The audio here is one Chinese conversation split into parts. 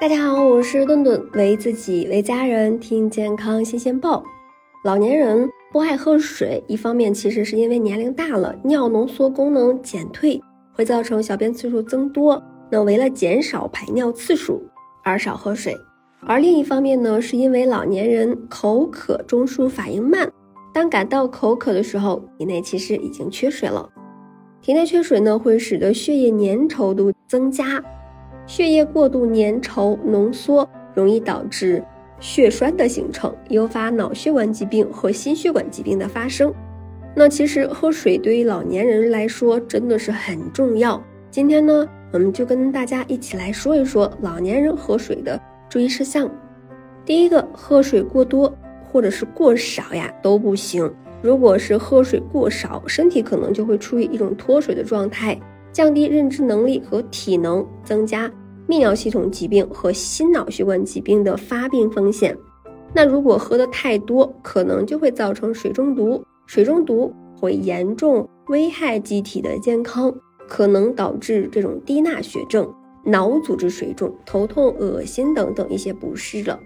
大家好，我是顿顿，为自己为家人听健康新鲜报。老年人不爱喝水，一方面其实是因为年龄大了，尿浓缩功能减退，会造成小便次数增多。那为了减少排尿次数而少喝水，而另一方面呢，是因为老年人口渴中枢反应慢，当感到口渴的时候，体内其实已经缺水了。体内缺水呢，会使得血液粘稠度增加。血液过度粘稠浓缩，容易导致血栓的形成，诱发脑血管疾病和心血管疾病的发生。那其实喝水对于老年人来说真的是很重要。今天呢，我们就跟大家一起来说一说老年人喝水的注意事项。第一个，喝水过多或者是过少呀都不行。如果是喝水过少，身体可能就会处于一种脱水的状态，降低认知能力和体能，增加。泌尿系统疾病和心脑血管疾病的发病风险。那如果喝的太多，可能就会造成水中毒。水中毒会严重危害机体的健康，可能导致这种低钠血症、脑组织水肿、头痛、恶心等等一些不适了。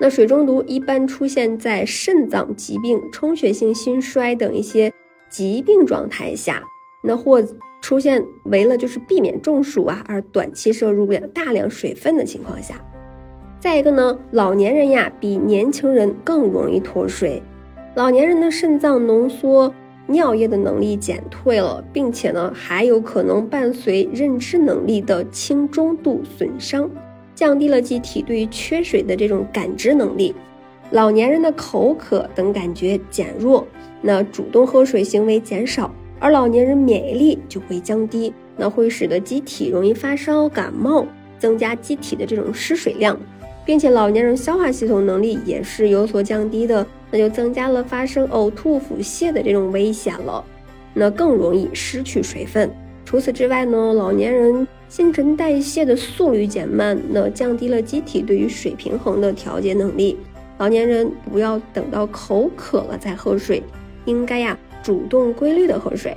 那水中毒一般出现在肾脏疾病、充血性心衰等一些疾病状态下。那或出现为了就是避免中暑啊而短期摄入了大量水分的情况下，再一个呢，老年人呀比年轻人更容易脱水，老年人的肾脏浓缩尿液的能力减退了，并且呢还有可能伴随认知能力的轻中度损伤，降低了机体对于缺水的这种感知能力，老年人的口渴等感觉减弱，那主动喝水行为减少。而老年人免疫力就会降低，那会使得机体容易发烧、感冒，增加机体的这种失水量，并且老年人消化系统能力也是有所降低的，那就增加了发生呕吐、腹泻的这种危险了，那更容易失去水分。除此之外呢，老年人新陈代谢的速率减慢，那降低了机体对于水平衡的调节能力。老年人不要等到口渴了再喝水，应该呀。主动规律的喝水，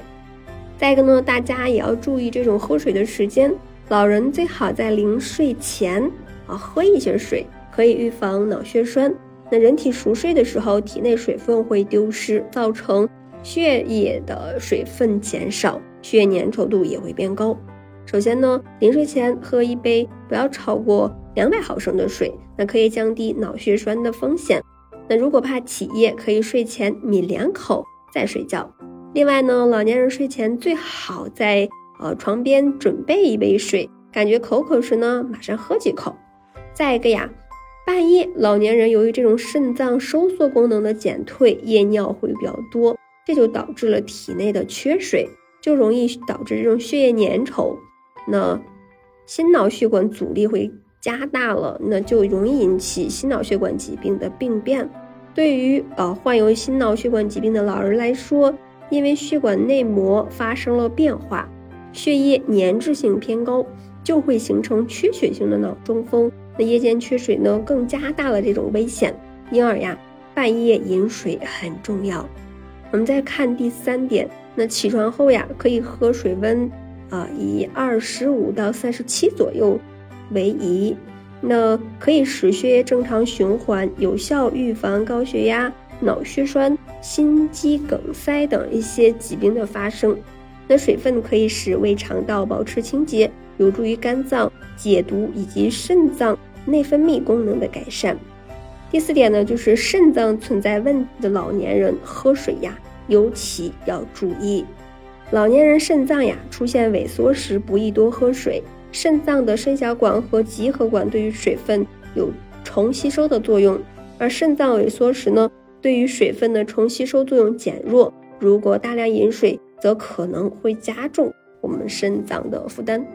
再一个呢，大家也要注意这种喝水的时间。老人最好在临睡前啊喝一些水，可以预防脑血栓。那人体熟睡的时候，体内水分会丢失，造成血液的水分减少，血液粘稠度也会变高。首先呢，临睡前喝一杯不要超过两百毫升的水，那可以降低脑血栓的风险。那如果怕起夜，可以睡前抿两口。再睡觉。另外呢，老年人睡前最好在呃床边准备一杯水，感觉口渴时呢，马上喝几口。再一个呀，半夜老年人由于这种肾脏收缩功能的减退，夜尿会比较多，这就导致了体内的缺水，就容易导致这种血液粘稠，那心脑血管阻力会加大了，那就容易引起心脑血管疾病的病变。对于呃患有心脑血管疾病的老人来说，因为血管内膜发生了变化，血液粘滞性偏高，就会形成缺血性的脑中风。那夜间缺水呢，更加大了这种危险。因而呀，半夜饮水很重要。我们再看第三点，那起床后呀，可以喝水温啊以二十五到三十七左右为宜。那可以使血液正常循环，有效预防高血压、脑血栓、心肌梗塞等一些疾病的发生。那水分可以使胃肠道保持清洁，有助于肝脏解毒以及肾脏内分泌功能的改善。第四点呢，就是肾脏存在问题的老年人喝水呀，尤其要注意。老年人肾脏呀出现萎缩时，不宜多喝水。肾脏的肾小管和集合管对于水分有重吸收的作用，而肾脏萎缩时呢，对于水分的重吸收作用减弱。如果大量饮水，则可能会加重我们肾脏的负担。